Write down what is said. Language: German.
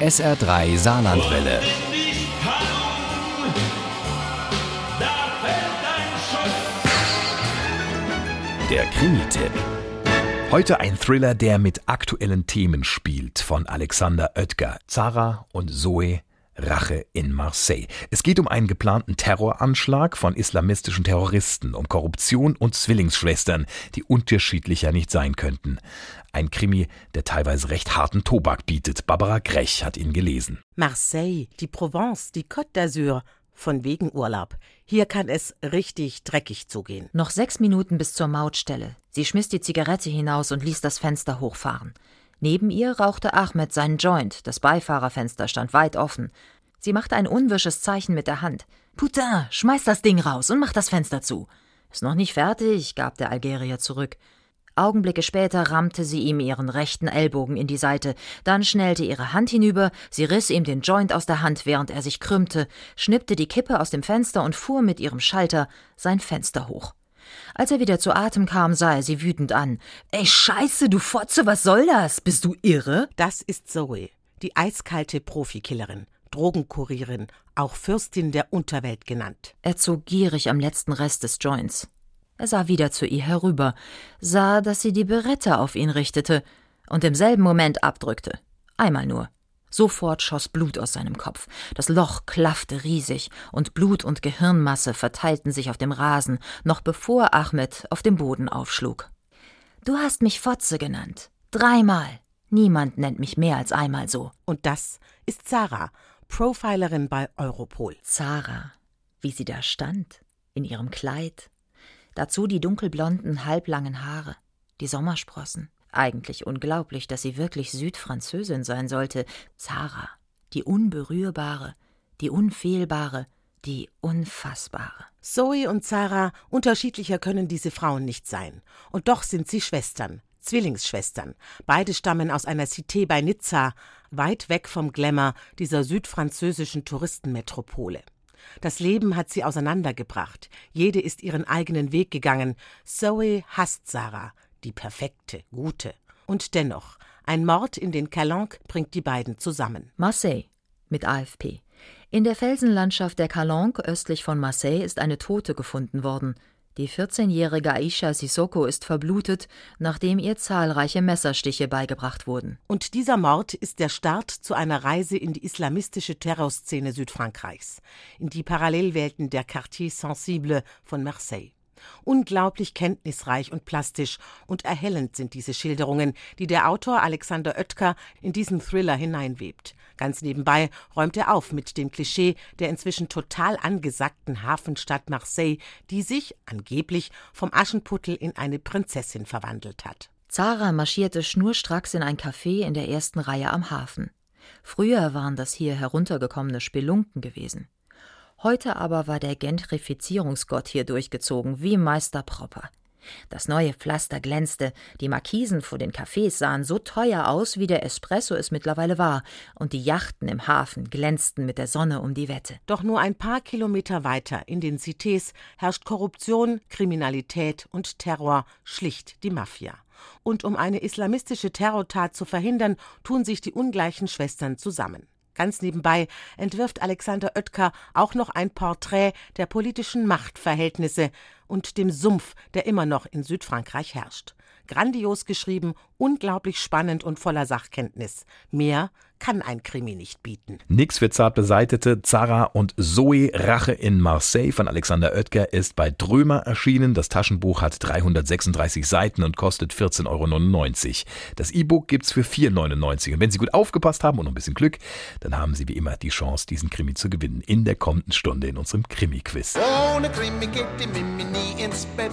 SR3 Saarlandwelle. Der Krimi-Tipp. Heute ein Thriller, der mit aktuellen Themen spielt, von Alexander Oetker, Zara und Zoe Rache in Marseille. Es geht um einen geplanten Terroranschlag von islamistischen Terroristen, um Korruption und Zwillingsschwestern, die unterschiedlicher nicht sein könnten. Ein Krimi, der teilweise recht harten Tobak bietet. Barbara Grech hat ihn gelesen. Marseille, die Provence, die Côte d'Azur. Von wegen Urlaub. Hier kann es richtig dreckig zugehen. Noch sechs Minuten bis zur Mautstelle. Sie schmiss die Zigarette hinaus und ließ das Fenster hochfahren. Neben ihr rauchte Ahmed seinen Joint, das Beifahrerfenster stand weit offen. Sie machte ein unwirsches Zeichen mit der Hand. Putain, schmeiß das Ding raus und mach das Fenster zu. Ist noch nicht fertig, gab der Algerier zurück. Augenblicke später rammte sie ihm ihren rechten Ellbogen in die Seite, dann schnellte ihre Hand hinüber, sie riss ihm den Joint aus der Hand, während er sich krümmte, schnippte die Kippe aus dem Fenster und fuhr mit ihrem Schalter sein Fenster hoch. Als er wieder zu Atem kam, sah er sie wütend an. Ey, Scheiße, du Fotze, was soll das? Bist du irre? Das ist Zoe, die eiskalte Profikillerin, Drogenkurierin, auch Fürstin der Unterwelt genannt. Er zog gierig am letzten Rest des Joints. Er sah wieder zu ihr herüber, sah, dass sie die Berette auf ihn richtete und im selben Moment abdrückte. Einmal nur. Sofort schoss Blut aus seinem Kopf. Das Loch klaffte riesig, und Blut und Gehirnmasse verteilten sich auf dem Rasen, noch bevor Ahmed auf dem Boden aufschlug. Du hast mich Fotze genannt. Dreimal. Niemand nennt mich mehr als einmal so. Und das ist Zara, Profilerin bei Europol. Zara, wie sie da stand, in ihrem Kleid. Dazu die dunkelblonden, halblangen Haare, die Sommersprossen. Eigentlich unglaublich, dass sie wirklich Südfranzösin sein sollte. Zara, die Unberührbare, die Unfehlbare, die Unfassbare. Zoe und Zara, unterschiedlicher können diese Frauen nicht sein. Und doch sind sie Schwestern, Zwillingsschwestern. Beide stammen aus einer Cité bei Nizza, weit weg vom Glamour dieser südfranzösischen Touristenmetropole. Das Leben hat sie auseinandergebracht. Jede ist ihren eigenen Weg gegangen. Zoe hasst Sarah, die perfekte, gute. Und dennoch, ein Mord in den Calanques bringt die beiden zusammen. Marseille mit AFP. In der Felsenlandschaft der Calanques östlich von Marseille ist eine Tote gefunden worden. Die 14-jährige Aisha Sissoko ist verblutet, nachdem ihr zahlreiche Messerstiche beigebracht wurden. Und dieser Mord ist der Start zu einer Reise in die islamistische Terrorszene Südfrankreichs, in die Parallelwelten der Quartier Sensible von Marseille. Unglaublich kenntnisreich und plastisch und erhellend sind diese Schilderungen, die der Autor Alexander Oetker in diesen Thriller hineinwebt. Ganz nebenbei räumt er auf mit dem Klischee der inzwischen total angesagten Hafenstadt Marseille, die sich angeblich vom Aschenputtel in eine Prinzessin verwandelt hat. Zara marschierte schnurstracks in ein Café in der ersten Reihe am Hafen. Früher waren das hier heruntergekommene Spelunken gewesen. Heute aber war der Gentrifizierungsgott hier durchgezogen, wie Meister Propper. Das neue Pflaster glänzte, die Markisen vor den Cafés sahen so teuer aus, wie der Espresso es mittlerweile war, und die Yachten im Hafen glänzten mit der Sonne um die Wette. Doch nur ein paar Kilometer weiter in den Cités herrscht Korruption, Kriminalität und Terror, schlicht die Mafia. Und um eine islamistische Terrortat zu verhindern, tun sich die ungleichen Schwestern zusammen. Ganz nebenbei entwirft Alexander Oetker auch noch ein Porträt der politischen Machtverhältnisse und dem Sumpf, der immer noch in Südfrankreich herrscht. Grandios geschrieben, unglaublich spannend und voller Sachkenntnis. Mehr kann ein Krimi nicht bieten. Nix für zart beseitete. Zara und Zoe Rache in Marseille von Alexander Oetker ist bei Drömer erschienen. Das Taschenbuch hat 336 Seiten und kostet 14,99 Euro. Das E-Book gibt's für 4,99 Euro. Und wenn Sie gut aufgepasst haben und noch ein bisschen Glück, dann haben Sie wie immer die Chance, diesen Krimi zu gewinnen in der kommenden Stunde in unserem Krimi-Quiz. Ohne Krimi geht die Mimi nie ins Bett.